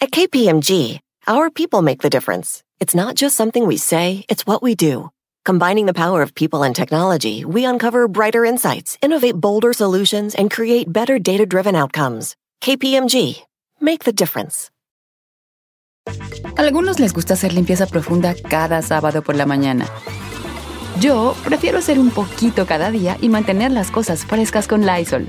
At KPMG, our people make the difference. It's not just something we say, it's what we do. Combining the power of people and technology, we uncover brighter insights, innovate bolder solutions, and create better data driven outcomes. KPMG, make the difference. Algunos les gusta hacer limpieza profunda cada sábado por la mañana. Yo prefiero hacer un poquito cada día y mantener las cosas frescas con Lysol.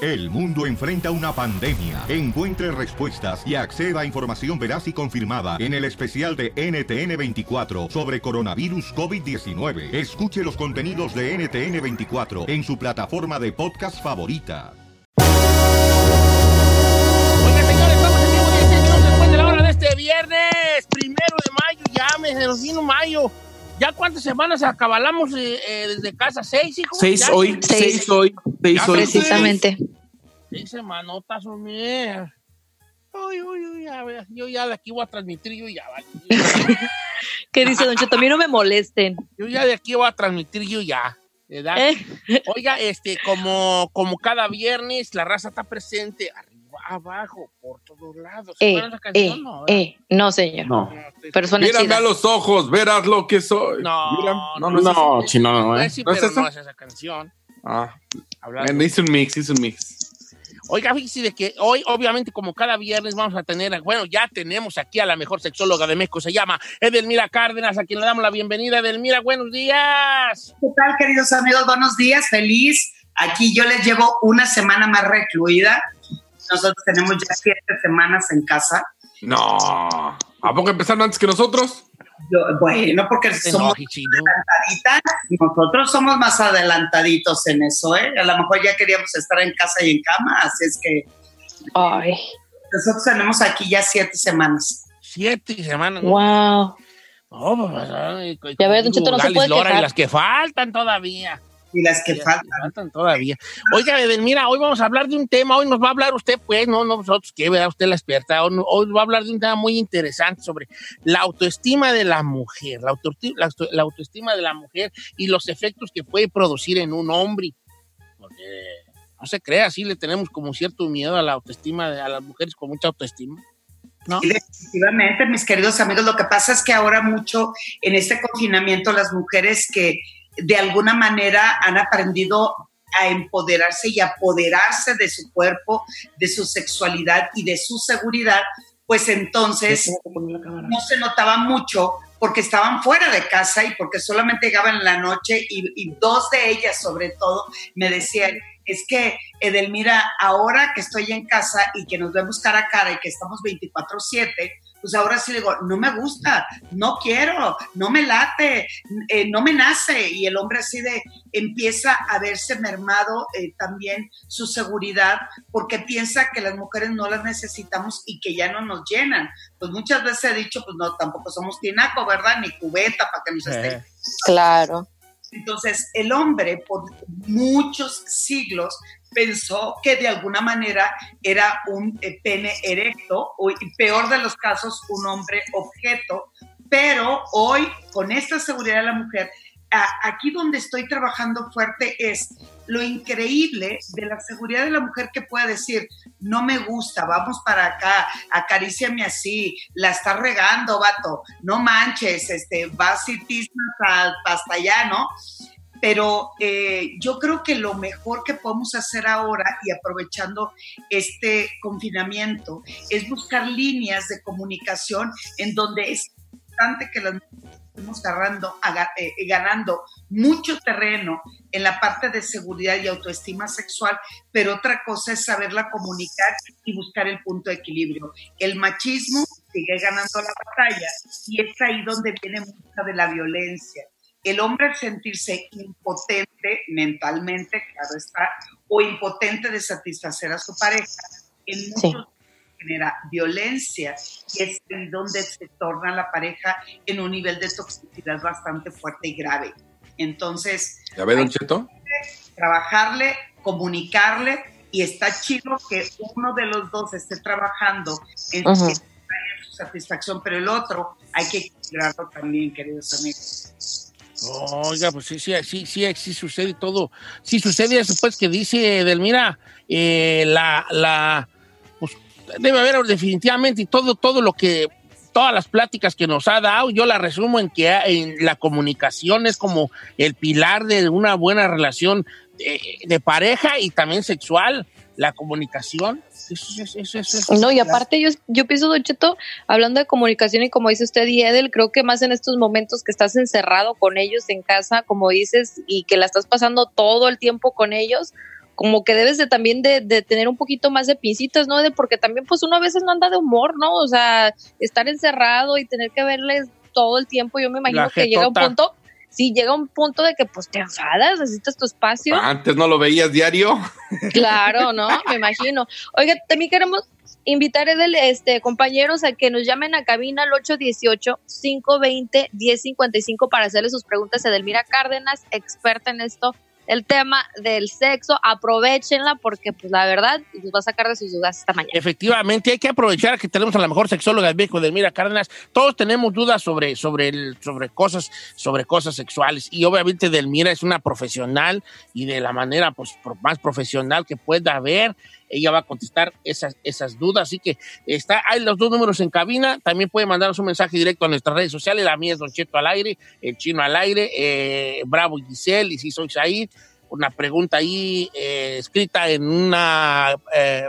El mundo enfrenta una pandemia. Encuentre respuestas y acceda a información veraz y confirmada en el especial de NTN24 sobre coronavirus COVID-19. Escuche los contenidos de NTN24 en su plataforma de podcast favorita. Oiga, señores, estamos en vivo 16 minutos después de la hora de este viernes, primero de mayo, ya me mayo. ¿Ya cuántas semanas acabalamos eh, eh, desde casa? ¿Seis, hijo? Seis ¿Ya? hoy, seis, hoy, seis Ya hoy. Precisamente. Seis semanotas, hombre. Uy, uy, uy, ya, yo ya de aquí voy a transmitir, yo ya, vale. ¿Qué dice Don Cheto? A mí no me molesten. Yo ya de aquí voy a transmitir, yo ya. ¿verdad? ¿Eh? Oiga, este, como, como cada viernes, la raza está presente arriba, abajo, por todos lados. ¿Se Eh, esa canción? eh, No, eh. No, señor. No. Mírame chida. a los ojos, verás lo que soy. No, Mira- no, no, no, no, no, chino, no, ¿eh? Sí, ¿No es esa? no es esa canción. Ah, Hablando- hice un mix, hice un mix. Oiga, fíjese de que hoy, obviamente, como cada viernes, vamos a tener, bueno, ya tenemos aquí a la mejor sexóloga de México, se llama Edelmira Cárdenas, a quien le damos la bienvenida. Edelmira, buenos días. ¿Qué tal, queridos amigos? Buenos días, feliz. Aquí yo les llevo una semana más recluida. Nosotros tenemos ya siete semanas en casa. No. ¿A poco empezaron antes que nosotros? Yo- bueno, porque Te somos adelantaditas. Nosotros somos más adelantaditos en eso, ¿eh? A lo mejor ya queríamos estar en casa y en cama, así es que Ay, nosotros tenemos aquí ya siete semanas. Siete semanas. ¿no? wow. No, pues, ay, Ya ves, Don Cheto, no se puede Lora, quejar. y las que faltan todavía. Y las que faltan. faltan todavía. Oiga, Edelmira, hoy vamos a hablar de un tema, hoy nos va a hablar usted, pues, no, no nosotros, que vea usted la experta, hoy, hoy va a hablar de un tema muy interesante sobre la autoestima de la mujer, la, auto- la autoestima de la mujer y los efectos que puede producir en un hombre. Porque no se crea, así le tenemos como cierto miedo a la autoestima, de, a las mujeres con mucha autoestima. ¿No? Sí, definitivamente, mis queridos amigos, lo que pasa es que ahora mucho en este confinamiento las mujeres que de alguna manera han aprendido a empoderarse y apoderarse de su cuerpo, de su sexualidad y de su seguridad, pues entonces no se notaba mucho porque estaban fuera de casa y porque solamente llegaban en la noche y, y dos de ellas sobre todo me decían, es que Edelmira, ahora que estoy en casa y que nos vemos cara a cara y que estamos 24/7, pues ahora sí le digo, no me gusta, no quiero, no me late, eh, no me nace. Y el hombre así de empieza a verse mermado eh, también su seguridad porque piensa que las mujeres no las necesitamos y que ya no nos llenan. Pues muchas veces he dicho, pues no, tampoco somos tinaco, ¿verdad? Ni cubeta para que nos estén Eh, Claro. entonces, el hombre por muchos siglos pensó que de alguna manera era un eh, pene erecto o, peor de los casos, un hombre objeto. Pero hoy, con esta seguridad de la mujer, aquí donde estoy trabajando fuerte es lo increíble de la seguridad de la mujer que puede decir, no me gusta, vamos para acá, acaríciame así, la estás regando, vato, no manches, este, vas y tismas a- hasta allá, ¿no? Pero eh, yo creo que lo mejor que podemos hacer ahora y aprovechando este confinamiento es buscar líneas de comunicación en donde es importante que las estemos eh, ganando mucho terreno en la parte de seguridad y autoestima sexual, pero otra cosa es saberla comunicar y buscar el punto de equilibrio. El machismo sigue ganando la batalla y es ahí donde viene mucha de la violencia. El hombre al sentirse impotente mentalmente, claro está, o impotente de satisfacer a su pareja, en Sí. muchos genera violencia y es ahí donde se torna la pareja en un nivel de toxicidad bastante fuerte y grave. Entonces, ¿Ya ve, Don Cheto? trabajarle, comunicarle y está chido que uno de los dos esté trabajando en, en su satisfacción, pero el otro hay que equilibrarlo también, queridos amigos. Oiga, pues sí, sí, sí, sí, sí sucede todo. Sí sucede eso, pues, que dice Delmira, eh, la, la, pues, debe haber definitivamente y todo, todo lo que, todas las pláticas que nos ha dado, yo la resumo en que en la comunicación es como el pilar de una buena relación de, de pareja y también sexual, la comunicación. Eso, eso, eso, eso, eso- No, y aparte yo, yo pienso, Don Cheto, hablando de comunicación y como dice usted y Edel, creo que más en estos momentos que estás encerrado con ellos en casa, como dices, y que la estás pasando todo el tiempo con ellos, como que debes de también de, de tener un poquito más de pincitas, ¿no? De, porque también pues uno a veces no anda de humor, ¿no? O sea, estar encerrado y tener que verles todo el tiempo, yo me imagino que llega un punto, sí, llega un punto de que pues te enfadas, necesitas tu espacio. Antes no lo veías diario. Claro, ¿no? Me imagino. Oiga, también queremos invitar Edel, este, compañeros a que nos llamen a cabina al 818-520-1055 para hacerle sus preguntas a Edelmira Cárdenas, experta en esto, el tema del sexo. Aprovechenla porque, pues, la verdad, nos va a sacar de sus dudas esta mañana. Efectivamente, hay que aprovechar que tenemos a la mejor sexóloga del México, Delmira Cárdenas. Todos tenemos dudas sobre, sobre, el- sobre, cosas, sobre cosas sexuales. Y obviamente Delmira es una profesional y de la manera pues, más profesional que pueda haber, ella va a contestar esas, esas dudas. Así que está, hay los dos números en cabina. También puede mandarnos un mensaje directo a nuestras redes sociales. La mía es Don Cheto al aire, el chino al aire, eh, Bravo Giselle, y si soy ahí. Una pregunta ahí eh, escrita en una eh,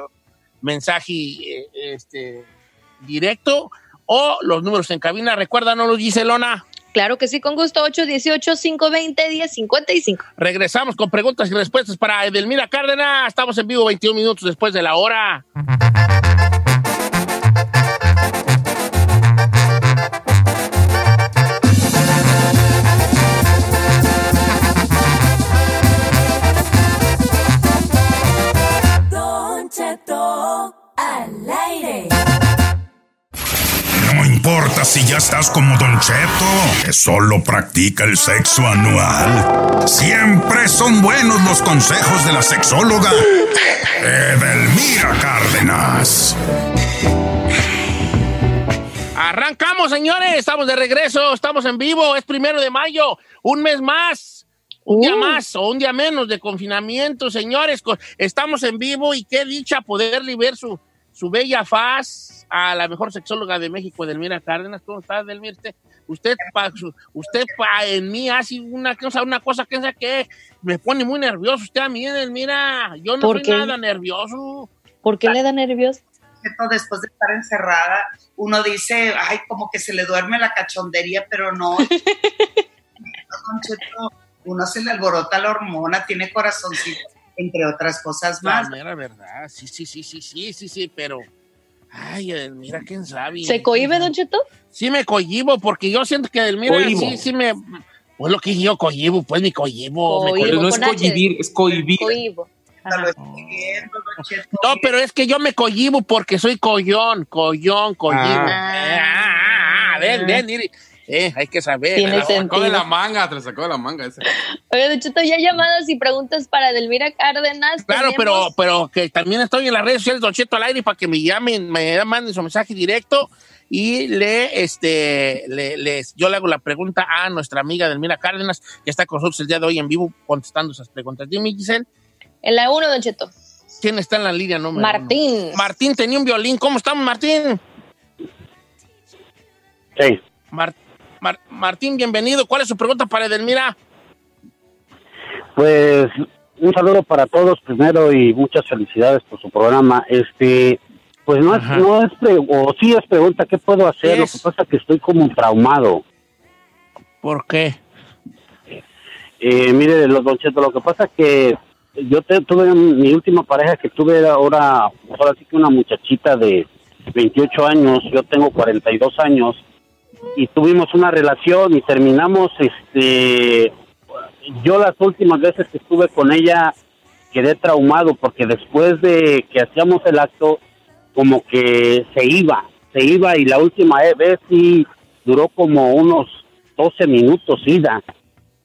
mensaje eh, este, directo o los números en cabina. Recuérdanos, Giselona. Claro que sí, con gusto, 818-520-1055. Regresamos con preguntas y respuestas para Edelmira Cárdenas. Estamos en vivo 21 minutos después de la hora. Estás como Don Cheto, que solo practica el sexo anual. Siempre son buenos los consejos de la sexóloga Edelmira Cárdenas. Arrancamos, señores. Estamos de regreso. Estamos en vivo. Es primero de mayo. Un mes más. Un día Uh. más o un día menos de confinamiento, señores. Estamos en vivo y qué dicha poderle ver su, su bella faz a la mejor sexóloga de México, Edelmira Cárdenas. ¿Cómo está, Edelmira? Usted, usted, pa, usted pa, en mí hace una cosa, una cosa que, que me pone muy nervioso. Usted a mí, Edelmira. Yo no ¿Por soy qué? nada nervioso. ¿Por qué le da nervios? Después de estar encerrada, uno dice, ay, como que se le duerme la cachondería, pero no. Uno se le alborota la hormona, tiene corazoncito, entre otras cosas La más. mera verdad. Sí, sí, sí, sí, sí, sí, sí, pero. Ay, Edelmira, quién sabe. ¿Se cohibe, Don Cheto? Sí me cohibo, porque yo siento que Edelmira Cohibo. sí, sí me... Pues lo que dije yo, cohibo, pues mi cohibo. me Cohibo. Pero no es cohibir, es cohibir. Cohibo. Cheto. No, pero es que yo me cohibo porque soy collón, collón, cohibo. Ah. Eh, ah, ah, ah, ven, ven, mire. Eh, hay que saber. Tiene Te la sacó de la manga, te la sacó de la manga ese. Oye, Don Cheto, ya llamadas y preguntas para Delmira Cárdenas. Claro, pero, Tenemos- pero que también estoy en las redes sociales Don Cheto al aire para que me llamen, me manden su mensaje directo y le, este, le, les, yo le hago la pregunta a nuestra amiga Delmira Cárdenas, que está con nosotros el día de hoy en vivo contestando esas preguntas. Dime, Giselle, En la 1, Don Cheto. ¿quién está en la línea número Martín. uno? Martín tenía un violín. ¿Cómo estamos, Martín? Sí, Mar- Mar- Martín, bienvenido. ¿Cuál es su pregunta para Edelmira? pues un saludo para todos primero y muchas felicidades por su programa. Este, pues no es, no es, pre- o sí es pregunta, ¿qué puedo hacer? ¿Qué Lo que pasa es que estoy como traumado. ¿Por qué? Eh, mire, los Don Cheto, lo que pasa es que yo te- tuve mi última pareja que tuve era ahora, ahora sí que una muchachita de 28 años, yo tengo 42 años y tuvimos una relación y terminamos, este, yo las últimas veces que estuve con ella quedé traumado porque después de que hacíamos el acto, como que se iba, se iba y la última vez sí duró como unos 12 minutos ida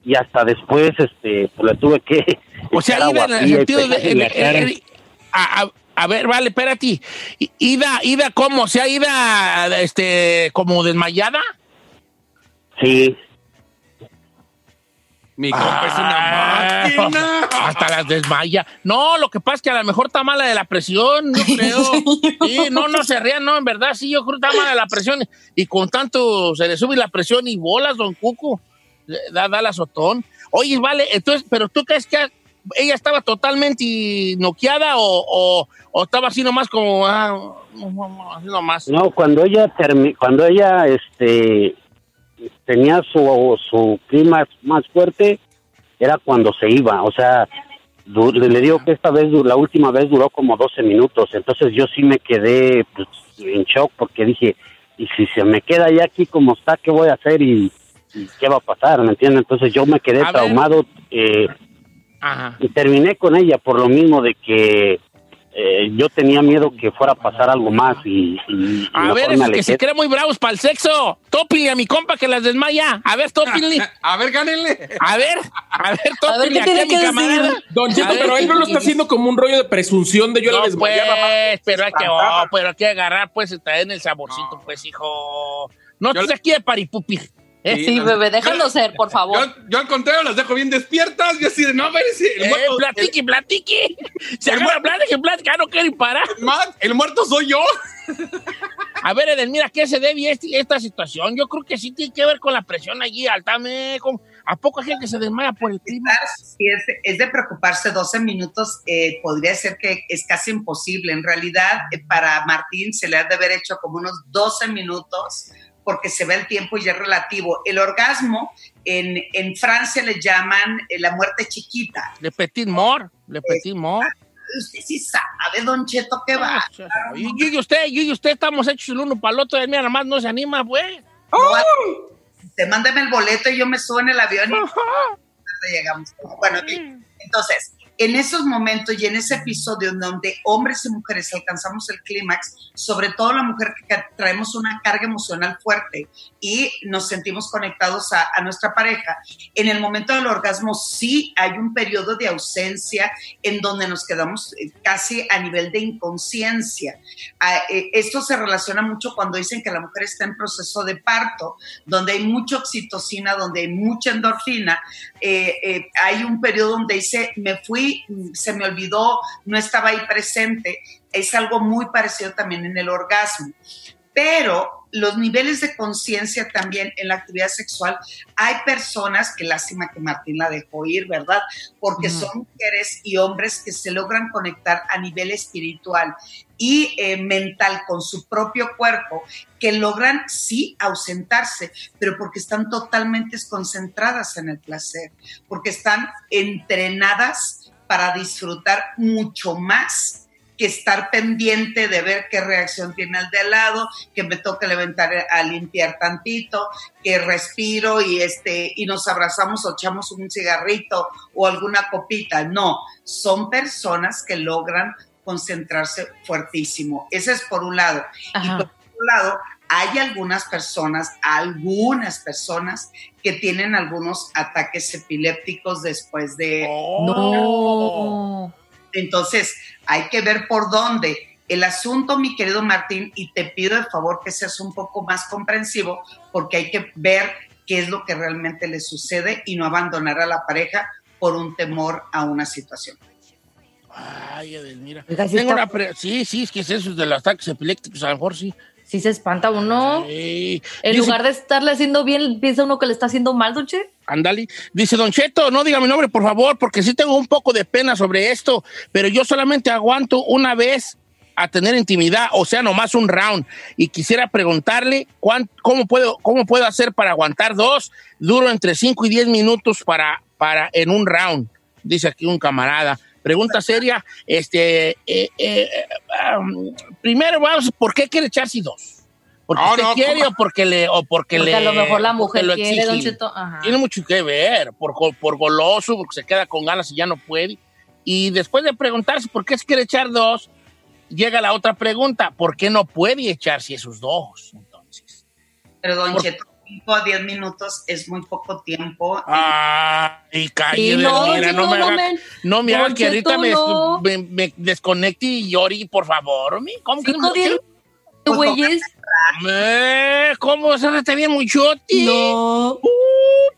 y hasta después este pues le tuve que O sea, iba en el sentido de... en- la cara. en- a, a- a ver, vale, espérate. Ida, Ida, ¿cómo? ¿Se ha ida, este, como desmayada? Sí, Mi compa es una Ah, máquina. Hasta las desmaya. No, lo que pasa es que a lo mejor está mala de la presión, yo creo. Sí, no, no se rían, no, en verdad, sí, yo creo que está mala de la presión. Y con tanto se le sube la presión y bolas, don Cuco. Da, da la azotón. Oye, vale, entonces, pero tú crees que ella estaba totalmente noqueada o, o, o estaba así nomás como, ah, así nomás. no, cuando ella cuando ella este tenía su su clima más fuerte era cuando se iba, o sea, le, digo que esta vez la última vez duró como 12 minutos, entonces yo sí me quedé pues, en shock porque dije, y si se me queda ya aquí como está, ¿qué voy a hacer y, y qué va a pasar? ¿Me entiendes? Entonces yo me quedé A traumado eh, Ajá. y terminé con ella por lo mismo de que eh, yo tenía miedo que fuera a pasar algo más y, y- A ver, esos que se creen muy bravos para el sexo. Tópile a mi compa que las desmaya. A ver, tópile. A ver, gánenle. A ver, a ver, A ver, tópile ¿qué aquí tiene a mi camarada. Don A Cheto, ver, pero él no lo está haciendo como un rollo de presunción de yo la No, desmayaba. pues, pero hay que, oh, pero hay que agarrar, pues, está en el saborcito, pues, hijo. No Yo estés aquí de paripupir. Sí, Sí, bebé, déjalo ser, por favor. Yo, yo al contrario las dejo bien despiertas. Yo así de, no, ver si el, Eh, muerto, platique, platique. Se agarra, platique, platique. Ah, no quieren parar. el, ma- el muerto soy yo. A ver, Edelmira, ¿a qué se debe este- esta situación? Yo creo que sí tiene que ver con la presión allí, altame. con- ¿A poco hay gente que se desmaya por el clima? Si es, es de preocuparse 12 minutos, eh, podría ser que es casi imposible. En realidad, eh, para Martín se le ha de haber hecho como unos 12 minutos porque se ve el tiempo y es relativo. El orgasmo en, en Francia le llaman eh, la muerte chiquita. Le petit mort, le petit mort. Usted sí sabe, Don Cheto, qué va. Yo y usted, yo y usted estamos hechos el uno para el otro. Mira, nada más no se anima, pues. Te mándame el boleto y yo me subo en el avión y llegamos. Bueno, entonces, en esos momentos y en ese episodio en donde hombres y mujeres alcanzamos el clímax, sobre todo la mujer que traemos una carga emocional fuerte y nos sentimos conectados a, a nuestra pareja, en el momento del orgasmo sí hay un periodo de ausencia en donde nos quedamos eh, casi a nivel de inconsciencia. Ah, eh, esto se relaciona mucho cuando dicen que la mujer está en proceso de parto, donde hay mucha oxitocina, donde hay mucha endorfina. Eh, eh, hay un periodo donde dice, me fui, se me olvidó, no estaba ahí presente. Es algo muy parecido también en el orgasmo. Pero los niveles de conciencia también en la actividad sexual, hay personas, que lástima que Martín la dejó ir, ¿verdad? Porque son mujeres y hombres que se logran conectar a nivel espiritual y eh, mental con su propio cuerpo, que logran sí ausentarse, pero porque están totalmente concentradas en el placer, porque están entrenadas para disfrutar mucho más que estar pendiente de ver qué reacción tiene el de al lado, que me toque levantar a limpiar tantito, que respiro y este y nos abrazamos o echamos un cigarrito o alguna copita. No, son personas que logran concentrarse fuertísimo. Ese es por un lado. Y por otro lado, hay algunas personas, algunas personas que tienen algunos ataques epilépticos después de... No. Entonces, hay que ver por dónde. El asunto, mi querido Martín, y te pido de favor que seas un poco más comprensivo, porque hay que ver qué es lo que realmente le sucede y no abandonar a la pareja por un temor a una situación. Ay, Edelmira. Tengo una pre- sí, sí, es que es eso de los ataques epilépticos, a lo mejor sí. Sí se espanta uno. Sí. En Dice- lugar de estarle haciendo bien, piensa uno que le está haciendo mal, Dolce. Ándale. Dice Don Cheto, no diga mi nombre, por favor, porque sí tengo un poco de pena sobre esto, pero yo solamente aguanto una vez a tener intimidad, o sea, nomás un round. Y quisiera preguntarle cuán- cómo, puedo, cómo puedo hacer para aguantar dos. Duro entre 5 y 10 minutos para, para en un round, dice aquí un camarada. Pregunta seria, este, eh, eh, um, primero vamos, ¿por qué quiere echarse dos? ¿Porque No, usted no, quiere ¿cómo? o porque le, o porque, Porque le, a lo mejor la mujer lo quiere, Don exigen? Cheto. Ajá. Tiene mucho que ver, por, por goloso, porque se queda con ganas y ya no puede. Y después de preguntarse por qué se quiere echar dos, llega la otra pregunta, ¿por qué no puede echarse esos dos? Entonces, Pero, don Cheto, 5 a 10 minutos es muy poco tiempo. Ah, y calle, Sí, no, mira, no, me haga, me- no me haga que ahorita me, me, me desconecte y llore, por favor. mi. ¿Cómo que no? Pues, güeyes. ¿Cómo se está bien muchote? No.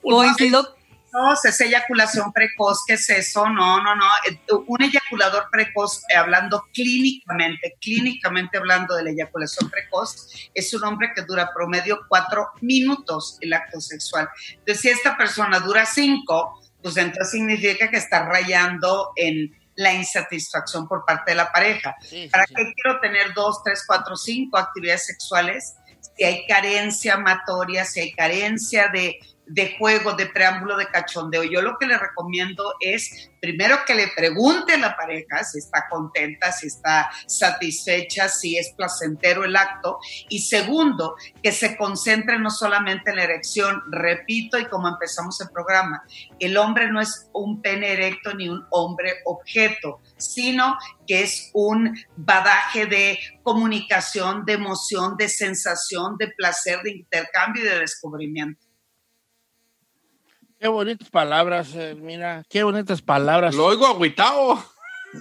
Pues, Coincido. No, es eyaculación precoz, ¿qué es eso? No, no, no. Eh, Un eyaculador precoz, eh, hablando clínicamente, clínicamente hablando de la eyaculación precoz, es un hombre que dura promedio cuatro minutos el acto sexual. Entonces, si esta persona dura cinco, pues entonces significa que está rayando en la insatisfacción por parte de la pareja. Sí, ¿Para sí. qué quiero tener dos, tres, cuatro, cinco actividades sexuales? Si hay carencia amatoria, si hay carencia de, de juego, de preámbulo, de cachondeo. Yo lo que le recomiendo es, primero que le pregunte a la pareja si está contenta, si está satisfecha, si es placentero el acto. Y segundo, que se concentre no solamente en la erección. Repito, y como empezamos el programa, el hombre no es un pene erecto ni un hombre objeto, sino que es un badaje de comunicación, de emoción, de sensación, de placer, de intercambio y de descubrimiento. Qué bonitas palabras, eh, mira, qué bonitas palabras. Lo oigo agüitado.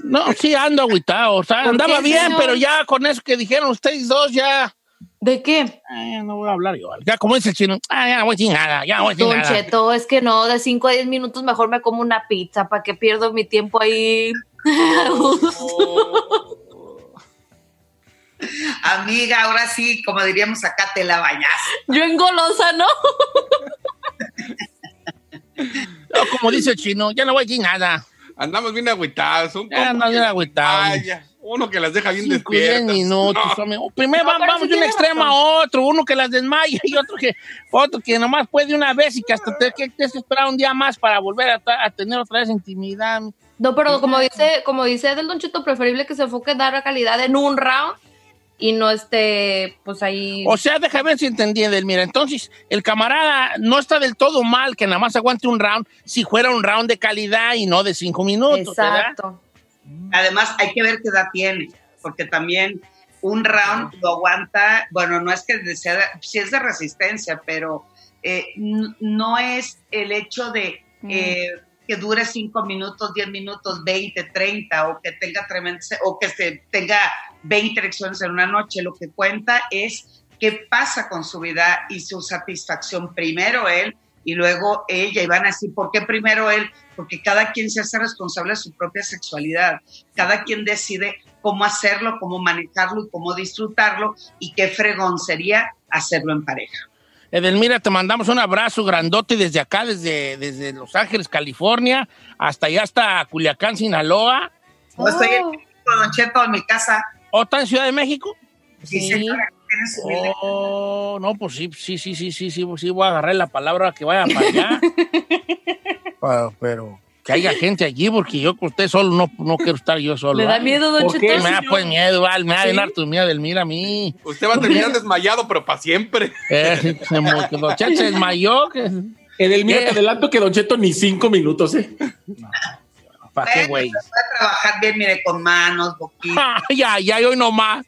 No, sí, ando agüitado. O sea, ¿Por andaba qué, bien, señor? pero ya con eso que dijeron ustedes dos, ya. ¿De qué? eh, no voy a hablar yo. Ya como dice el chino, ah, ya no voy decir nada, ya no voy Don nada. Cheto, es que no, de 5 a 10 minutos mejor me como una pizza, ¿para qué pierdo mi tiempo ahí? Amiga, ahora sí, como diríamos acá, te la bañas. Yo engolosa, ¿no? No, como dice el chino, ya no voy a decir nada. Andamos bien agüitados. Un Ya ando bien agüitado. Ay, ya. Uno que las deja bien Cinco, despiertas. minutos. No. Primero No, vamos de un extremo razón. a otro. Uno que las desmaya y otro que, otro que nomás puede una vez y que hasta te, que que esperar un día más para volver a, a tener otra vez intimidad. No, pero como dice, como dice Del Don Cheto, preferible que se enfoque en dar la calidad en un round y no esté, pues ahí. O sea, déjame ver si entendí, Mira, entonces el camarada no está del todo mal que nada más aguante un round si fuera un round de calidad y no de cinco minutos. ¿verdad? Exacto. Además, hay que ver qué edad tiene, porque también un round lo aguanta, bueno, no es que sea, si es de resistencia, pero eh, no es el hecho de eh, que dure 5 minutos, 10 minutos, 20, 30, o que tenga tremenda, o que se tenga 20 erecciones en una noche. Lo que cuenta es qué pasa con su vida y su satisfacción. Primero él y luego ella. Y van a decir, ¿por qué primero él? Porque cada quien se hace responsable de su propia sexualidad. Cada quien decide cómo hacerlo, cómo manejarlo y cómo disfrutarlo. Y qué fregón sería hacerlo en pareja. Edelmira, te mandamos un abrazo grandote desde acá, desde, desde Los Ángeles, California, hasta allá, hasta Culiacán, Sinaloa. No estoy en México, Don Cheto, en mi casa. ¿O está en Ciudad de México? Sí, Sí. Oh, no, pues sí, sí, sí, sí, sí, sí, sí, voy a agarrar la palabra que vaya para allá. Ah, pero que haya gente allí, porque yo con usted solo no, no quiero estar yo solo. ¿Le da ¿vale? miedo, Don ¿Por qué? Cheto? Me da pues miedo, vale, me da Sí. bien harto miedo del mira a mí. Usted va a terminar desmayado, pero para siempre. Eh, Don Cheto se desmayó. que- Edelmira, ¿Qué? te adelanto que Don Cheto ni cinco minutos, ¿eh? ¿Para qué, güey? Voy a trabajar bien, mire, con manos, boquita. ya, ya, hoy nomás.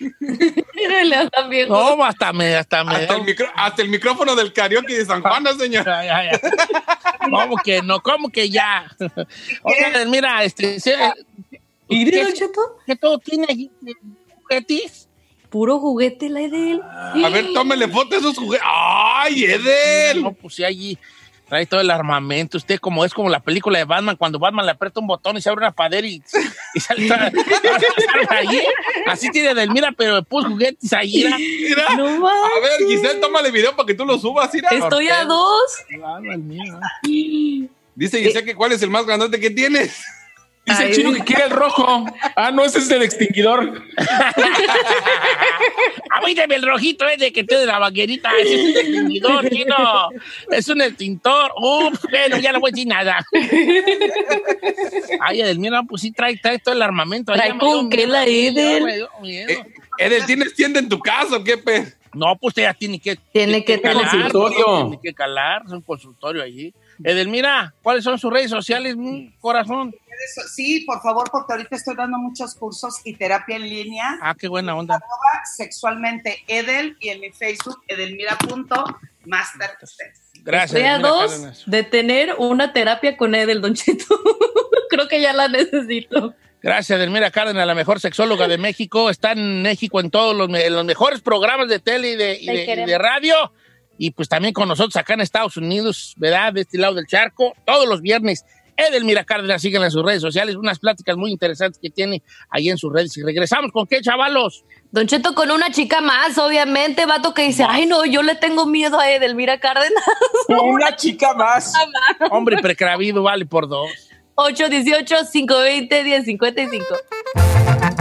Mírale, viejo. No, hasta me, hasta me. Hasta el, micro- hasta el micrófono del karaoke de San Juan, señor. Ya, ya, ya. ¿Cómo que no? ¿Cómo que ya? Oiga, mira, este, se- ¿Y ¿qué, Cheto? qué todo tiene aquí? ¿Juguetis? Puro juguete la de él. A ver, tómele foto de esos juguetes. ¡Ay, Edel! No, pues sí, allí trae todo el armamento. Usted como es como la película de Batman, cuando Batman le aprieta un botón y se abre una padera y, y sale toda- allí. Así tiene Delmira, pero de puros juguetes. Mira. No A ver, Giselle, tómale video para que tú lo subas, mira. Estoy a dos. Dice Giselle que cuál es el más grandote que tienes. Dice el chino que quiere el rojo. Ah, no, ese es el extinguidor. A mí dame el rojito ese que tiene la vaquerita. Ese es un extinguidor, chino. Es un extintor. Ups, bueno, ya no voy a decir nada. Ay, Edelmira, pues sí trae, trae todo el armamento. Trae con qué miedo, la Edel. Eh, Edel, ¿tienes tienda en tu casa o qué, pe? No, pues ella tiene que... Tiene que calar, consultorio. Tiene que calar, es un consultorio allí. Edelmira, ¿cuáles son sus redes sociales, mi corazón? Sí, por favor, porque ahorita estoy dando muchos cursos y terapia en línea. Ah, qué buena onda. Arroba sexualmente Edel y en mi Facebook edelmira.sexual. Master Sex. Gracias. Estoy a Edelmira dos Cárdenas. de tener una terapia con Edel, Don Cheto. Creo que ya la necesito. Gracias, Edelmira Cárdenas, la mejor sexóloga de México. Está en México en todos los, en los mejores programas de tele y de, y de- y de radio. Y pues también con nosotros acá en Estados Unidos, ¿verdad? De este lado del charco, todos los viernes. Edelmira Cárdenas, síganla en sus redes sociales, unas pláticas muy interesantes que tiene ahí en sus redes. Y regresamos con qué, chavalos. Don Cheto con una chica más, obviamente, vato que dice, ay no, yo le tengo miedo a Edelmira Cárdenas. Una chica más. Hombre precavido vale por dos. 818-520-1055.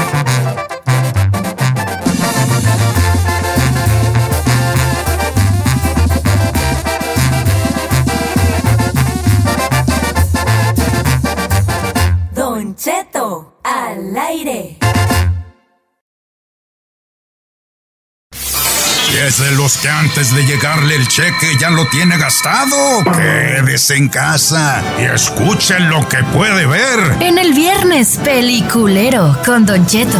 Don Cheto, al aire. Y es de los que antes de llegarle el cheque ya lo tiene gastado. Quédese en casa y escuchen lo que puede ver. En el viernes peliculero con Don Cheto.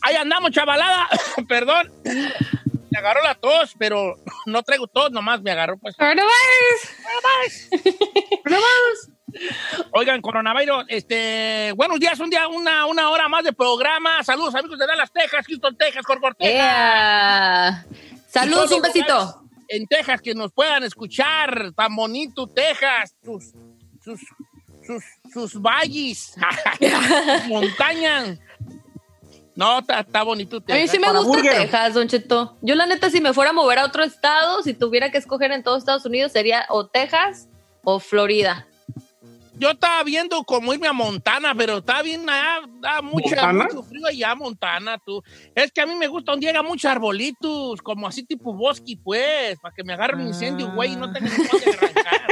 Ahí andamos, chavalada. Perdón. Agarró la tos, pero no traigo tos, nomás me agarró pues. Oigan, coronavirus, este, buenos días, un día, una, una hora más de programa. Saludos, amigos de Dallas, Texas, Houston, Texas. Ea. Saludos, un besito. En Texas, que nos puedan escuchar, tan bonito Texas, sus, sus, sus, sus valles, montañas. No, está está bonito A mí Texas. sí me gusta burger. Texas, Don Cheto. Yo la neta, si me fuera a mover a otro estado, si tuviera que escoger en todos Estados Unidos, sería o Texas o Florida. Yo estaba viendo como irme a Montana, pero está bien, allá, da mucha, mucho frío allá, Montana, tú. Es que a mí me gusta donde llega muchos arbolitos, como así tipo bosque, pues, para que me agarre un incendio, güey, y no tenga dónde arrancar.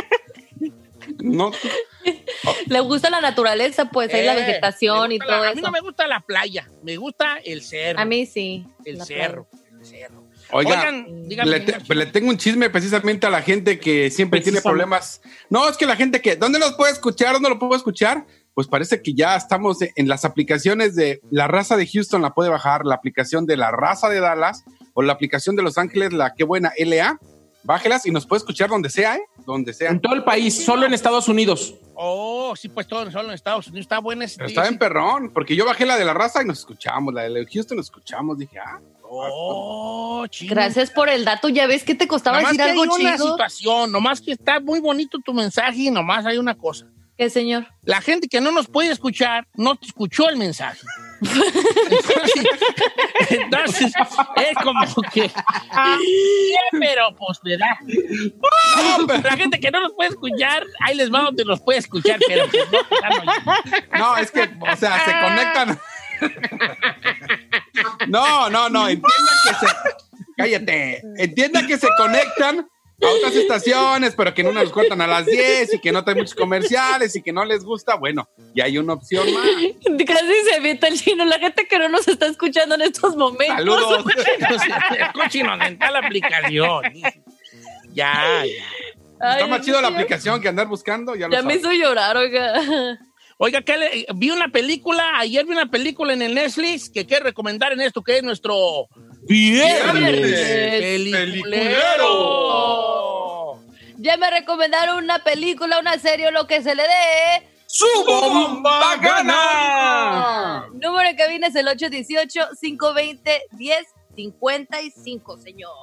No, Le gusta la naturaleza, pues, ahí la Eh, vegetación me y la- todo A mí eso. no me gusta la playa, me gusta el cerro. A mí sí. El la cerro, el cerro. Oiga, Oigan, díganme, le, te- señor. le tengo un chisme precisamente a la gente que siempre tiene problemas. No, es que la gente que, ¿dónde los puede escuchar? ¿Dónde lo puedo escuchar? Pues parece que ya estamos en las aplicaciones de la raza de Houston, la puede bajar, la aplicación de la raza de Dallas o la aplicación de Los Ángeles, la qué buena LA. Bájelas y nos puede escuchar donde sea, ¿eh? Donde sea. En todo el país, solo en Estados Unidos. Oh, sí, pues todo solo en Estados Unidos está buena ese Pero está en perrón, porque yo bajé la de la raza y nos escuchamos, la de Houston nos escuchamos. Dije, ah, Oh, chido. Gracias por el dato. Ya ves que te costaba Nomás decir que algo hay una chido. situación, nomás que está muy bonito tu mensaje y nomás hay una cosa. ¿Qué, señor? La gente que no nos puede escuchar no te escuchó el mensaje. Entonces, es como que. Pero pues da. No, pero la gente que no nos puede escuchar, ahí les va donde nos puede escuchar, pero pues no. No, es que, o sea, se conectan. No, no, no, entienda que se. Cállate. Entienda que se conectan a otras estaciones, pero que no nos cortan a las 10 y que no trae muchos comerciales y que no les gusta. Bueno, y hay una opción más. Casi se avienta el chino. La gente que no nos está escuchando en estos momentos. Saludos. Escuchen en tal aplicación. Ya, ya. Ay, Está más chido la aplicación que andar buscando. Ya, lo Ya me hizo llorar, oiga. Oiga, ¿qué le- vi una película, ayer vi una película en el Netflix que quiero recomendar en esto, que es nuestro Viernes Peliculero. Ya me recomendaron una película, una serie o lo que se le dé. ¡Su bomba gana! Número de cabina es el 818-520-1055, señor.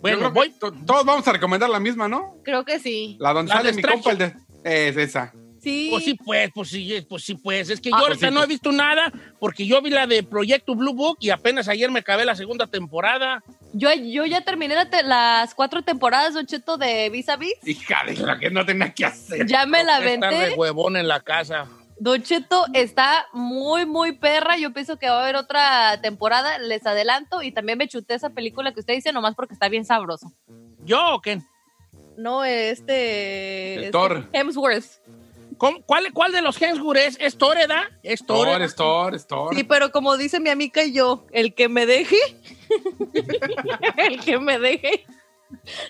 Bueno, voy. Todos vamos a recomendar la misma, ¿no? Creo que sí. La donde La sale mi compa, el de. Es esa. Sí. Pues sí, pues, pues sí, pues sí, pues. Es que Ah, yo pues ahorita sí, no he pues. visto nada porque yo vi la de Proyecto Blue Book y apenas ayer me acabé la segunda temporada. Yo, yo ya terminé la te- las cuatro temporadas, Don Cheto, de Vis a Vis. Hija de la que no tenía que hacer. Ya me la Estar de venté. huevón en la casa. Don Cheto está muy, muy perra. Yo pienso que va a haber otra temporada. Les adelanto. Y también me chuté esa película que usted dice, nomás porque está bien sabroso. ¿Yo o qué? No, este. El este Thor. Hemsworth. ¿Cómo- ¿Cuál, ¿Cuál de los Hemsworth es? ¿Es Toreda? ¿Es Toreda? es Thor. Sí, pero como dice mi amiga y yo, el que me deje, el que me deje,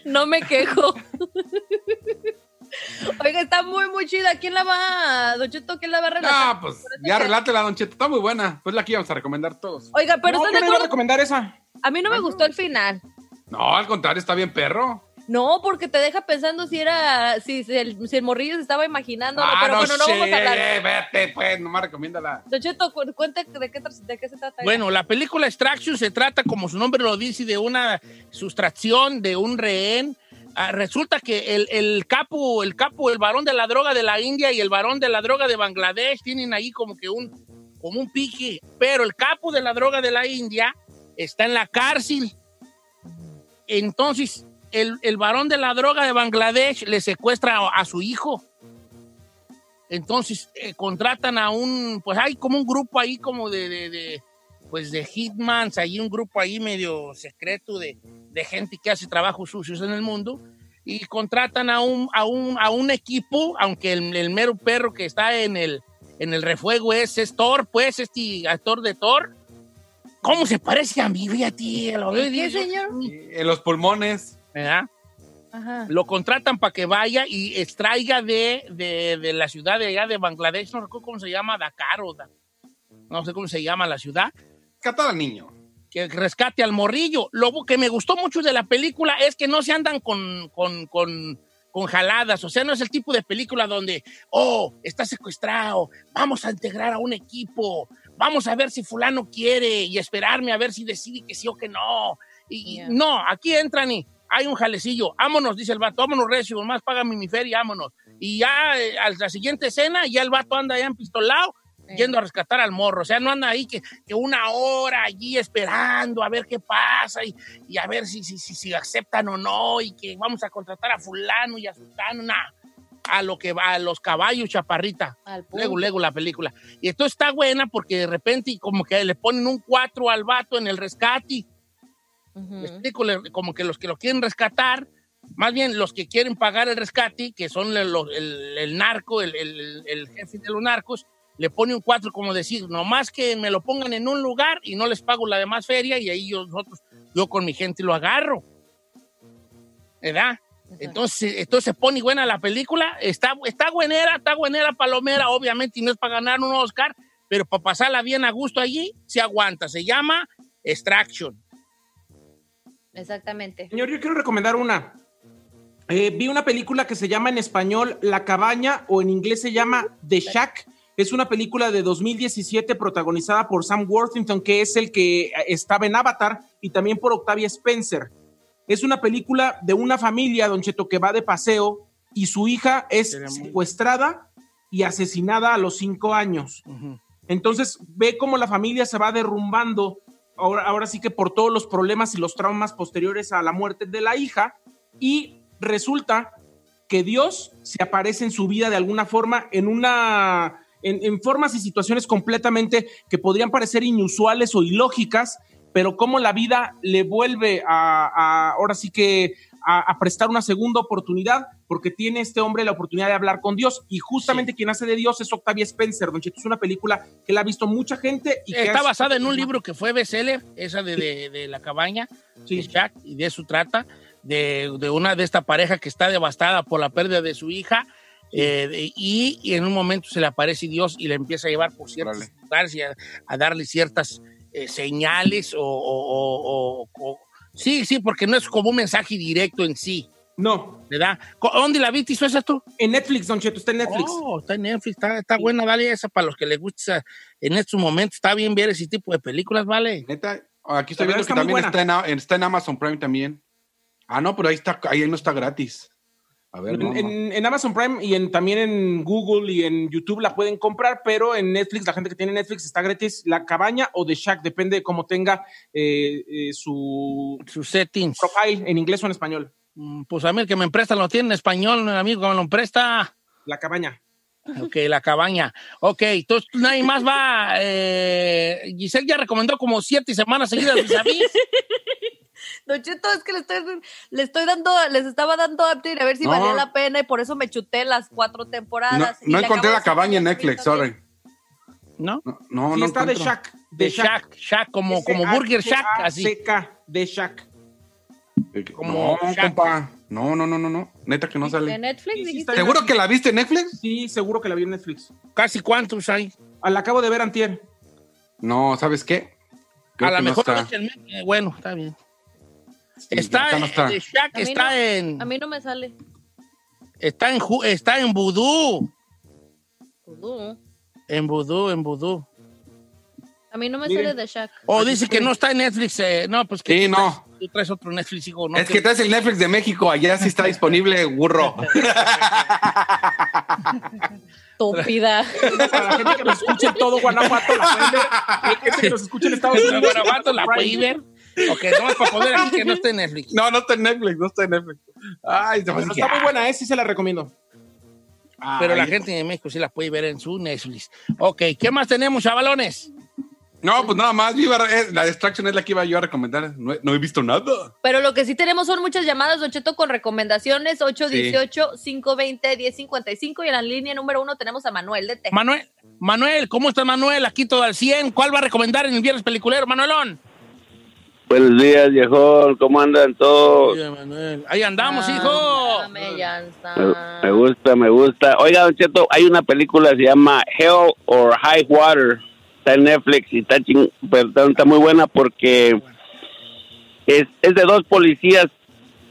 no me quejo. Oiga, está muy, muy chida. ¿Quién la va, Don Cheto, quién la va a relatar? Ah, pues ya relátela, Don Cheto. Está muy buena. Pues la que íbamos a recomendar todos. Oiga, pero No, ¿están yo de no iba a acuerdo? recomendar esa. A mí no me gustó el final. No, al contrario, está bien perro. No, porque te deja pensando si era, si, si el, si el morrillo se estaba imaginando, ah, pero no bueno, no sé. vamos a hablar. vete, pues, nomás recomiéndala. Don Cheto, cu- cuente de qué, de qué se trata. Bueno, la película Extraction se trata, como su nombre lo dice, de una sustracción de un rehén. Ah, resulta que el, el capo, el capo, el varón de la droga de la India y el varón de la droga de Bangladesh tienen ahí como que un, como un pique, pero el capo de la droga de la India está en la cárcel. Entonces, el, el varón de la droga de Bangladesh le secuestra a, a su hijo. Entonces, eh, contratan a un, pues hay como un grupo ahí como de, de- de, pues de hitmans, hay un grupo ahí medio secreto de, de gente que hace trabajos sucios en el mundo y contratan a un, a un, a un equipo, aunque el, el mero perro que está en el, en el refuego es, es Thor, pues este actor de Thor. ¿Cómo se parece a mí, fíjate? Lo veo y ¿Qué, digo, señor? En los pulmones. ¿Verdad? Ajá. Lo contratan para que vaya y extraiga de, de, de la ciudad de allá de Bangladesh, no recuerdo cómo se llama, Dakar o Da- no sé cómo se llama la ciudad, Cata al niño. que rescate al morrillo. Lo que me gustó mucho de la película es que no se andan con, con, con, con jaladas, o sea, no es el tipo de película donde, oh, está secuestrado, vamos a integrar a un equipo, vamos a ver si fulano quiere y esperarme a ver si decide que sí o que no. Y, y Yeah. no, aquí entran y hay un jalecillo, vámonos, dice el vato, vámonos recio, más págame mi feria, vámonos. Y ya eh, a la siguiente escena, ya el vato anda ya empistolado, yendo a rescatar al morro. O sea, no anda ahí que, que una hora allí esperando a ver qué pasa y, y a ver si, si, si, si aceptan o no y que vamos a contratar a fulano y a sultano, nada. A lo que va, a los caballos, chaparrita. Luego, luego la película. Y esto está buena porque de repente como que le ponen un 4 al vato en el rescate. Me explico, como que los que lo quieren rescatar, más bien los que quieren pagar el rescate, que son el, los- el- el narco, el, el- el jefe de los narcos, le pone un 4 como decir, nomás que me lo pongan en un lugar y no les pago la demás feria y ahí yo, nosotros, yo con mi gente lo agarro. ¿Verdad? Entonces, entonces se pone buena la película, está, está buenera, está buenera, palomera, obviamente, y no es para ganar un Oscar, pero para pasarla bien a gusto allí, se aguanta. Se llama Extraction. Exactamente. Señor, yo quiero recomendar una. Eh, vi una película que se llama en español La Cabaña o en inglés se llama The Shack. Es una película de 2017 protagonizada por Sam Worthington, que es el que estaba en Avatar, y también por Octavia Spencer. Es una película de una familia, Don Cheto, que va de paseo y su hija es secuestrada y asesinada a los cinco años. Entonces ve cómo la familia se va derrumbando, ahora, sí que por todos los problemas y los traumas posteriores a la muerte de la hija, y resulta que Dios se aparece en su vida de alguna forma en una... En, formas y situaciones completamente que podrían parecer inusuales o ilógicas, pero cómo la vida le vuelve a- ahora sí que a, a prestar una segunda oportunidad, porque tiene este hombre la oportunidad de hablar con Dios, y justamente quien hace de Dios es Octavia Spencer, Don Cheto, es una película que la ha visto mucha gente y que Está es- basada en un libro que fue bestseller, esa de, de- de la cabaña, de Jack, y de eso trata, de, de una de esta pareja que está devastada por la pérdida de su hija, eh, de- y, y en un momento se le aparece Dios y le empieza a llevar por ciertos lugares y a, a darle ciertas eh, señales o- o- o- o- Sí, sí, porque no es como un mensaje directo en sí. No. ¿Verdad? ¿Dónde la viste? ¿Eso esa tú? En Netflix, Don Cheto, está en Netflix. Oh, está en Netflix, está, está buena, dale esa para los que les gusta. En estos momentos está bien ver ese tipo de películas, ¿vale? Neta, aquí estoy La viendo que también está en, está en Amazon Prime también. Ah, no, pero ahí está, ahí no está gratis. A ver, En, no, Amazon Prime y en, también en Google y en YouTube la pueden comprar, pero en Netflix, la gente que tiene Netflix está gratis. La cabaña o The Shack, depende de cómo tenga eh, eh, su, su settings. Profile, en inglés o en español. Mm, Pues a mí el que me empresta lo tiene en español, amigo que me lo empresta. La cabaña. Ok, la cabaña. Ok, entonces nadie más va. eh, Giselle ya recomendó como siete semanas seguidas vis. Don Cheto, es que le estoy, le estoy dando, les estaba dando update a ver si No. valía la pena y por eso me chuté las cuatro temporadas. no encontré la de cabaña en Netflix, sorry. ¿No? No, no, Sí, no está encuentro. Shack. De Shack, Shack, como, como Burger Shack, así. Seca, The Shack. Como no, compa. No, no, no, no, no. Neta que no ¿De sale. Netflix dijiste? ¿Seguro que la viste en Netflix? Sí, seguro que la vi en Netflix. ¿Casi cuántos hay? Ah, La acabo de ver antier. No, ¿sabes qué? Creo a lo no mejor está. no es el me- eh, bueno, está bien. Sí, está, no está. eh, Shaq está no- en A mí no me sale. está en está en Vudú, Vudú. en Vudú, en Vudú. A mí no me Mire. sale de Shaq. O dice que no está en Netflix, eh, no, pues que Sí, tú no. traes- tú traes otro Netflix, hijo, no es que traes el Netflix de México, allá sí está disponible, burro. Estúpida. Para la gente que nos escuche en todo Guanajuato, la pueden ver. La gente que nos escuche en Estados En Unidos. Guanajuato la Prime. puede ver. Ok, no es para poner aquí que no esté en Netflix. No, no está en Netflix, no está en Netflix. Ay, se está muy buena, ¿eh? Sí se la recomiendo. Pero la gente de México sí la puede ver en su Netflix. Ok, ¿qué más tenemos, chavalones? No, pues nada más, yo iba a- eh, la distracción es la que iba yo a recomendar. No, he- no he visto nada. Pero lo que sí tenemos son muchas llamadas, Don Cheto, con recomendaciones. 818-520-1055 y en la línea número uno tenemos a Manuel de Texas. Manuel, Manuel, ¿cómo estás, Manuel? Aquí todo al 100. ¿Cuál va a recomendar en el viernes peliculero, Manuelón? Buenos días, viejón. ¿Cómo andan todos? Oye, Manuel, Ahí andamos, Ah, hijo. dame, ya está. Me, me gusta, me gusta. Oiga, Don Cheto, hay una película que se llama Hell or High Water. Está en Netflix y está, ching- perdón, está muy buena porque es, es de dos policías.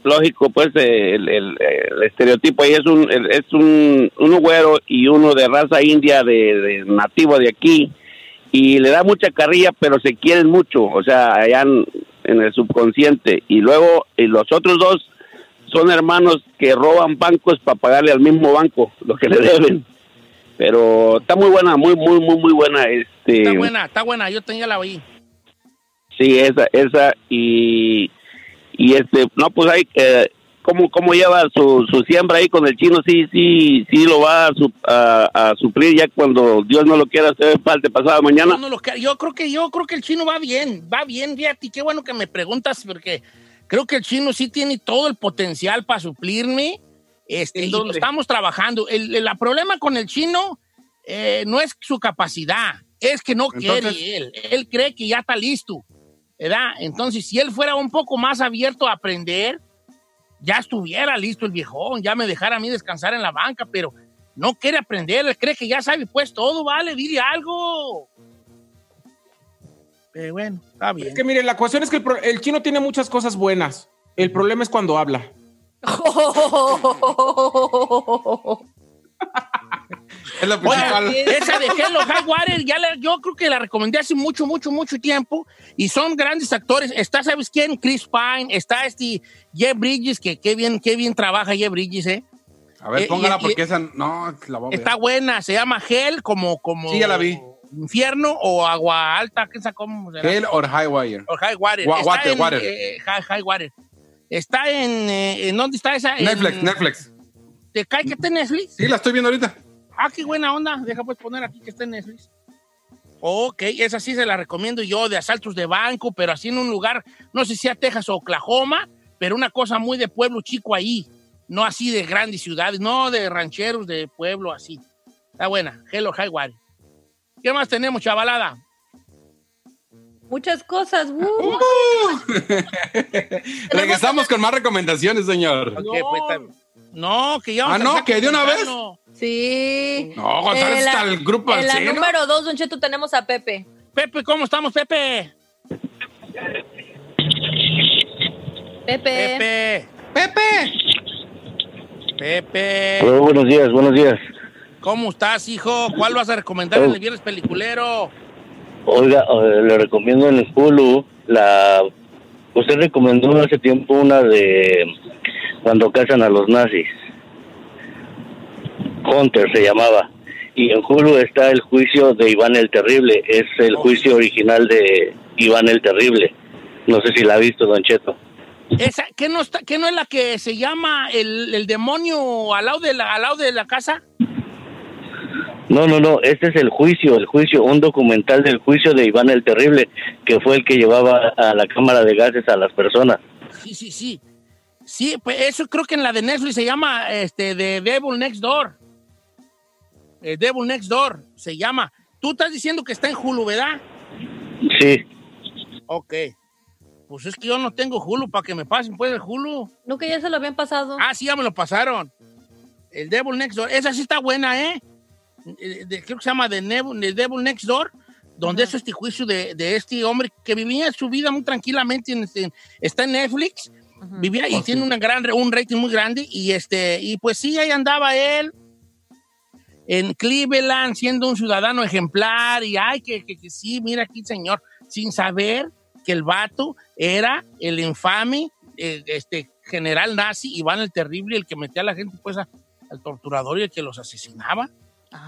Lógico, pues el, el- el estereotipo ahí es un el- es un uno güero y uno de raza india de, de nativo de aquí y le da mucha carrilla, pero se quieren mucho, o sea, allá en, el subconsciente. Y luego y los otros dos son hermanos que roban bancos para pagarle al mismo banco lo que le deben. Pero está muy buena, muy, muy, muy, muy buena. Este, Está buena, está buena. Yo tenía la oí. Sí, esa, esa y, y este, no, pues hay, eh, ¿cómo, cómo lleva su, su siembra ahí con el chino? Sí, sí, sí lo va a, su- a, a suplir ya cuando Dios no lo quiera hacer falta pasado mañana. Yo, no lo yo creo que yo creo que el chino va bien, va bien, fíjate, qué bueno que me preguntas porque creo que el chino sí tiene todo el potencial para suplirme. Este, ¿En y lo estamos trabajando. El, el- el problema con el chino eh, no es su capacidad, es que no Entonces- quiere él. Él cree que ya está listo, ¿verdad? Entonces, si él fuera un poco más abierto a aprender, ya estuviera listo el viejón, ya me dejara a mí descansar en la banca, pero no quiere aprender, él cree que ya sabe pues todo, vale, dile algo. Pero bueno, está bien. Es que miren, la cuestión es que el, pro- el chino tiene muchas cosas buenas. El problema es cuando habla. Es la Oye, principal. esa de Hello High Water, ya la- yo creo que la recomendé hace mucho, mucho, mucho tiempo. Y son grandes actores. Está, ¿sabes quién? Chris Pine. Está este Jeff Bridges, que qué bien, qué bien trabaja Jeff Bridges, ¿eh? A ver, Eh, póngala y- porque esa no, la voy a ver. Está buena. Se llama Hell, como, como. Sí, ya la vi. Infierno o agua alta, ¿qué cómo será? Hell or High Wire. O High Water. Wa- Está water, en, water. eh, high, High Water. Está en, eh, ¿en dónde está esa? En- Netflix, Netflix. ¿Te cae que está en Netflix? Sí, la estoy viendo ahorita. Ah, qué buena onda. Deja pues poner aquí que está en Netflix. Ok, esa sí se la recomiendo yo, de asaltos de banco, pero así en un lugar, no sé si a Texas o Oklahoma, pero una cosa muy de pueblo chico ahí. No así de grandes ciudades, no de rancheros de pueblo así. Está buena. Hello, High Water. ¿Qué más tenemos, chavalada? Muchas cosas. uh. Regresamos con más recomendaciones, señor. Ok, pues, no, que ya vamos Ah, no, que de una vez. Sí. No, González En la- está el grupo al En la cero. número dos, Don Cheto, tenemos a Pepe. Pepe, ¿cómo estamos, Pepe? Pepe. Pepe. Pepe. Pepe. Hola, buenos días, buenos días. ¿Cómo estás, hijo? ¿Cuál vas a recomendar en el viernes peliculero? Oiga, eh, le recomiendo en el Hulu la... Usted recomendó hace tiempo una de cuando cazan a los nazis. Hunter se llamaba. Y en Hulu está el juicio de Iván el Terrible. Es el juicio original de Iván el Terrible. No sé si la ha visto, Don Cheto. Esa, ¿qué, no está, ¿Qué no es la que se llama el, el demonio al lado, de la, al lado de la casa? No, no, no, este es el juicio, el juicio, un documental del juicio de Iván el Terrible, que fue el que llevaba a la cámara de gases a las personas. Sí, sí, sí. Sí, pues eso creo que en la de Netflix se llama este, The Devil Next Door. El Devil Next Door se llama. Tú estás diciendo que está en Hulu, ¿verdad? Sí, Ok. Pues es que yo no tengo Hulu para que me pasen, pues, el Hulu. No, que ya se lo habían pasado. Ah, sí, ya me lo pasaron. El Devil Next Door. Esa sí está buena, ¿eh? Eh, de- creo que se llama The, Nev- The Devil Next Door, donde es este juicio de, de este hombre que vivía su vida muy tranquilamente. En, este- está en Netflix. Vivía y tiene una gran, un rating muy grande. Y, este, y pues sí, ahí andaba él en Cleveland siendo un ciudadano ejemplar. Y ay, que, que, que sí, mira aquí, señor, sin saber que el vato era el infame eh, este, general nazi, Iván el Terrible, el que metía a la gente pues a- al torturador y el que los asesinaba.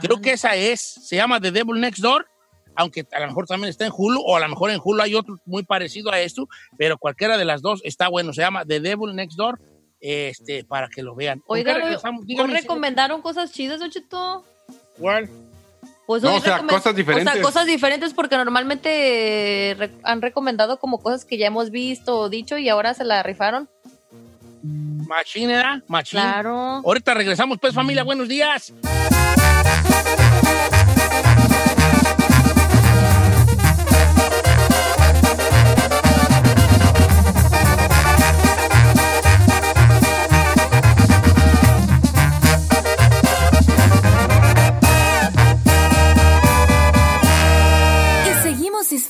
Creo que esa es, se llama The Devil Next Door, aunque a lo mejor también está en Hulu, o a lo mejor en Hulu hay otro muy parecido a esto, pero cualquiera de las dos está bueno, se llama The Devil Next Door, este, para que lo vean. ¿Con Oiga. Dígame, recomendaron cosas chidas, Don Cheto? ¿Cuál? Pues No, o sea, cosas diferentes. O sea, cosas diferentes porque normalmente re- han recomendado como cosas que ya hemos visto o dicho y ahora se la rifaron. Machine, ¿verdad? Machine. Claro. Ahorita regresamos, pues, familia, buenos días.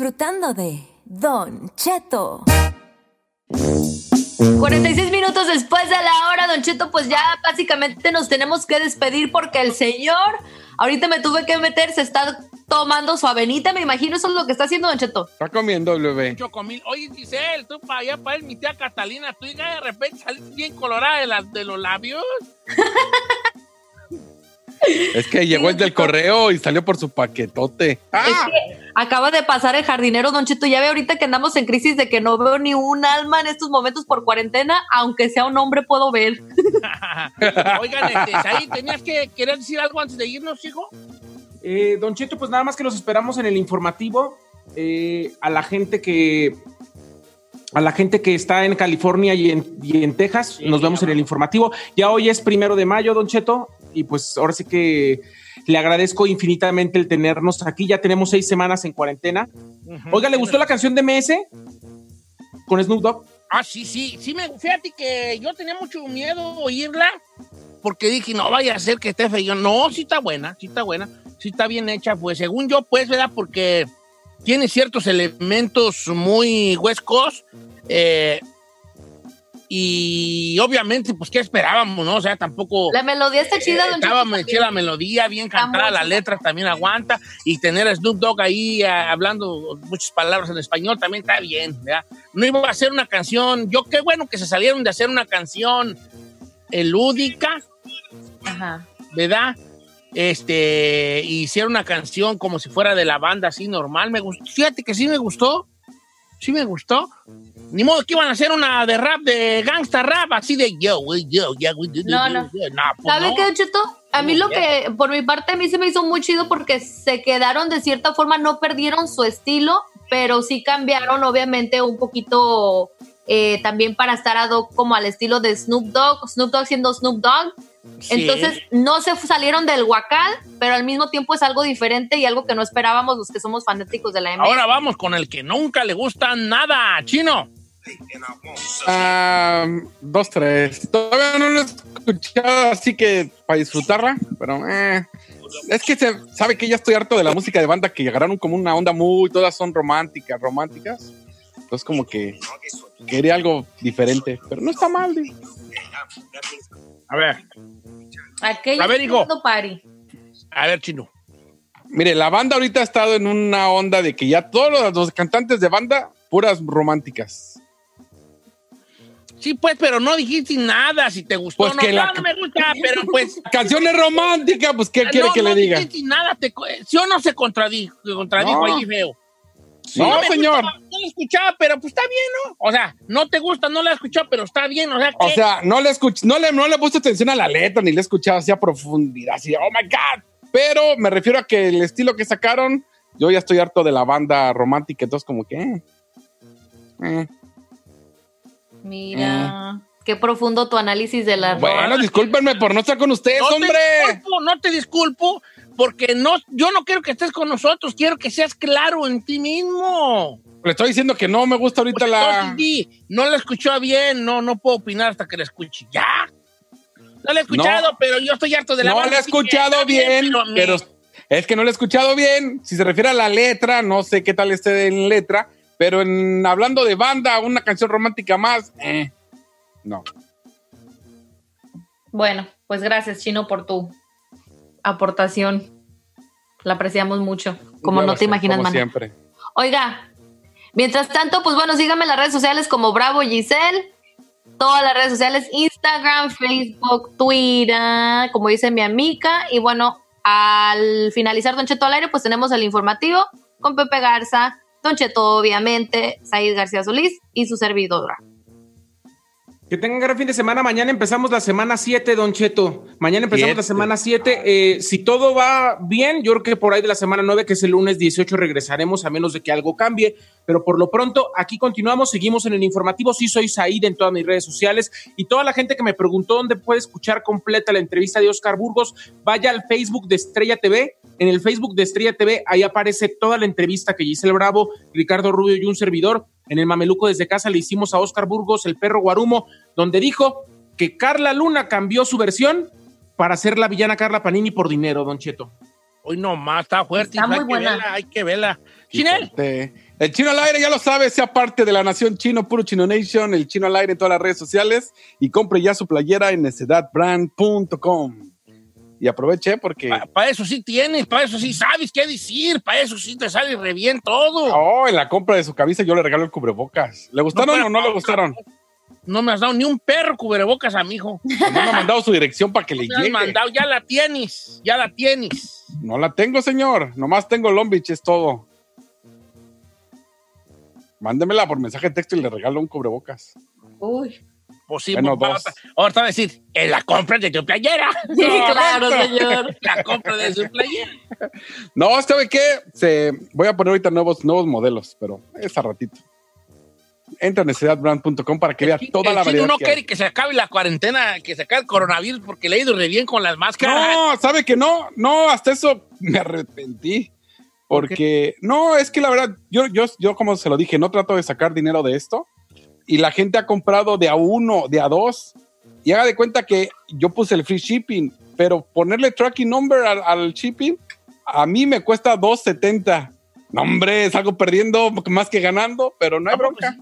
Disfrutando de Don Cheto. 46 minutos después de la hora, Don Cheto, pues ya básicamente nos tenemos que despedir porque el señor, ahorita me tuve que meter, se está tomando su avenita, me imagino eso es lo que está haciendo Don Cheto. Está comiendo, bebé. Chocomil. Oye, Giselle, tú para allá, para él, mi tía Catalina, tú ya de repente saliste bien colorada de, las- de los labios. Es que llegó el del correo y salió por su paquetote. Ah. Es que acaba de pasar el jardinero, Don Cheto, ya ve ahorita que andamos en crisis de que no veo ni un alma en estos momentos por cuarentena, aunque sea un hombre puedo ver. Oigan, este, ahí tenías que querer decir algo antes de irnos, hijo. Eh, don Cheto, pues nada más que los esperamos en el informativo. Eh, a la gente que. A la gente que está en California y en, y en Texas, nos vemos en el informativo. Ya hoy es primero de mayo, Don Cheto, y pues ahora sí que le agradezco infinitamente el tenernos aquí. Ya tenemos seis semanas en cuarentena. Oiga, ¿le gustó la canción de MS? Con Snoop Dogg. Ah, sí, sí, sí, me, fíjate que yo tenía mucho miedo oírla, porque dije, no vaya a ser que esté feo. No, sí está buena, sí está buena, sí está bien hecha, pues según yo, pues, ¿verdad? Porque tiene ciertos elementos muy Coast, eh, y obviamente, pues, ¿qué esperábamos, no? O sea, tampoco... La melodía está chida, Don Estaba Cheto. metida la melodía, bien cantada, la chida. letra también aguanta, y tener a Snoop Dogg ahí ah, hablando muchas palabras en español también está bien, ¿verdad? No iba a hacer una canción, yo qué bueno que se salieron de hacer una canción eh, lúdica, Ajá. ¿verdad? Este, hicieron una canción como si fuera de la banda así normal, me gustó, fíjate que sí me gustó, sí me gustó. Ni modo que iban a hacer una de rap, de gangsta rap, así de yo, yo, do, do, No, no. pues ¿Sabe no. qué, Cheto? A mí lo que, por mi parte, a mí se me hizo muy chido porque se quedaron de cierta forma, no perdieron su estilo, pero sí cambiaron, obviamente, un poquito eh, también para estar ad hoc como al estilo de Snoop Dogg, Snoop Dogg siendo Snoop Dogg. Sí. Entonces, no se salieron del huacal, pero al mismo tiempo es algo diferente y algo que no esperábamos los que somos fanáticos de la MS. Ahora vamos con el que nunca le gusta nada, chino. Ah, dos, tres. Todavía no lo he escuchado, así que para disfrutarla, pero eh, es que se sabe que ya estoy harto de la música de banda que agarraron como una onda muy, todas son románticas, románticas. Entonces como que quería algo diferente, pero no está mal. digo. A ver, Aquello A ver, hijo. party. a ver, chino. Mire, la banda ahorita ha estado en una onda de que ya todos los, los cantantes de banda, puras románticas. Sí, pues, pero no dijiste nada si te gustó. Pues no, que no, la- no me gusta, pero pues. Canciones románticas, pues ¿qué quiere no, que no le diga? dijiste nada, te, co- ¿sí o no se contradijo, se contradijo No. ahí feo? No, me señor. gusta, no la escuchaba, pero pues está bien, ¿no? O sea, no te gusta, no la he escuchado, pero está bien, o sea, O ¿qué? sea, no le escuché, no le, no le puesto atención a la letra, ni le he escuchado así a profundidad, así, oh my God. Pero me refiero a que el estilo que sacaron, yo ya estoy harto de la banda romántica, entonces como que... eh, eh. Mira, qué profundo tu análisis de la Bueno, discúlpenme por no estar con ustedes, no hombre. Te disculpo, no te disculpo, porque no, yo no quiero que estés con nosotros, quiero que seas claro en ti mismo. Le estoy diciendo que no me gusta ahorita Pues la. di, no la escuchó bien, no, no puedo opinar hasta que la escuche. ¿Ya? No la he escuchado, No. pero yo estoy harto de la No la he escuchado bien, me- pero es que no la he escuchado bien. Si se refiere a la letra, no sé qué tal esté en letra, pero en hablando de banda, una canción romántica más, eh, no. Bueno, pues gracias, Chino, por tu aportación. La apreciamos mucho, como no te sé, imaginas, como siempre. Oiga, mientras tanto, pues bueno, síganme en las redes sociales como Bravo Giselle. Todas las redes sociales, Instagram, Facebook, Twitter, como dice mi amiga. Y bueno, al finalizar Don Cheto al aire, pues tenemos el informativo con Pepe Garza, Don Cheto, obviamente, Said García Solís y su servidora. Que tengan gran fin de semana. Mañana empezamos la semana 7, Don Cheto. Mañana empezamos la semana 7. Eh, si todo va bien, yo creo que por ahí de la semana 9, que es el lunes 18, regresaremos a menos de que algo cambie. Pero por lo pronto, aquí continuamos, seguimos en el informativo. Sí, soy Said en todas mis redes sociales. Y toda la gente que me preguntó dónde puede escuchar completa la entrevista de Oscar Burgos, vaya al Facebook de Estrella TV. En el Facebook de Estrella TV, ahí aparece toda la entrevista que Giselle Bravo, Ricardo Rubio y un servidor. En el Mameluco desde casa le hicimos a Oscar Burgos, el perro Guarumo, donde dijo que Carla Luna cambió su versión para ser la villana Carla Panini por dinero, Don Cheto. Hoy nomás, está fuerte. Está hay muy que buena. verla, hay que verla. Chinel. El chino al aire, ya lo sabe, sea parte de la nación chino, puro chino nation, el chino al aire en todas las redes sociales y compre ya su playera en necedadbrand.com. Y aproveche porque. para eso sí tienes, para eso sí sabes qué decir, para eso sí te sale re bien todo. Oh, en la compra de su camisa yo le regalo el cubrebocas. ¿Le gustaron No, o no le gustaron? No me has dado ni un perro cubrebocas a mi hijo. No me ha mandado su dirección para que le Me has llegue. mandado, ya la tienes, ya la tienes. No la tengo, señor. Nomás tengo Long Beach, es todo. Mándemela por mensaje de texto y le regalo un cubrebocas. Uy. Pues Bueno, va- dos. va- ahora te va a decir, en la compra de tu playera. Sí, claro, Correcto. señor. La compra de su playera. No, ¿sabe qué? Se, voy a poner ahorita nuevos, nuevos modelos, pero es a ratito. Entra en necedadbrand.com para que vea toda El la variedad. no que quiere que se acabe la cuarentena, que se acabe el coronavirus porque le ha ido re bien con las máscaras. No, ¿sabe que no? No, hasta eso me arrepentí. Porque, no, es que la verdad, yo, yo, yo como se lo dije, no trato de sacar dinero de esto. Y la gente ha comprado de a uno, de a dos. Y haga de cuenta que yo puse el free shipping, pero ponerle tracking number al, al shipping, a mí me cuesta 2.70. No, hombre, salgo perdiendo más que ganando, pero no hay ¿A bronca.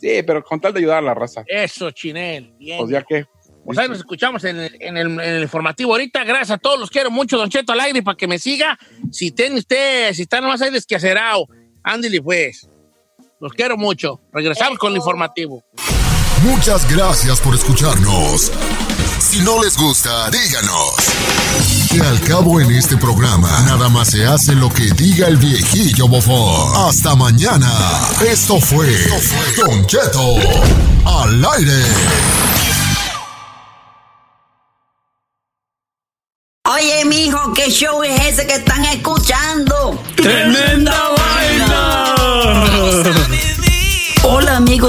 Sí, pero con tal de ayudar a la raza. Eso, Chinel. Bien. Pues ya que. Pues ahí nos escuchamos en el, en, el, en el informativo ahorita. Gracias a todos, los quiero mucho, Don Cheto al aire, para que me siga. Si tiene usted, si está nomás ahí desquacerado, ándale pues. Los quiero mucho. Regresamos con el informativo. Muchas gracias por escucharnos. Si no les gusta, díganos. Que al cabo en este programa, nada más se hace lo que diga el viejillo bofón. Hasta mañana. Esto fue Don Cheto al aire. Oye, mijo, ¿qué show es ese que están escuchando? ¡Tremenda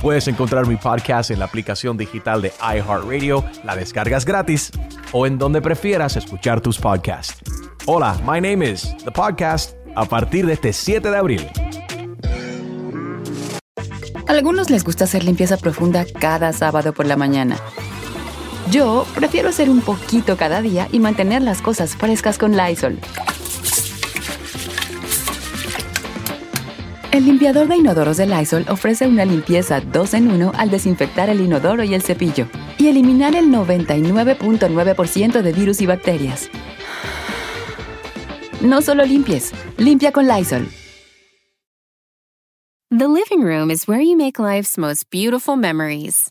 Puedes encontrar mi podcast en la aplicación digital de iHeartRadio, la descargas gratis o en donde prefieras escuchar tus podcasts. Hola, my name is The Podcast a partir de este 7 de abril. Algunos les gusta hacer limpieza profunda cada sábado por la mañana. Yo prefiero hacer un poquito cada día y mantener las cosas frescas con Lysol. El limpiador de inodoros de Lysol ofrece una limpieza 2 en 1 al desinfectar el inodoro y el cepillo y eliminar el 99.9% de virus y bacterias. No solo limpies, limpia con Lysol. The living room is where you make life's most beautiful memories.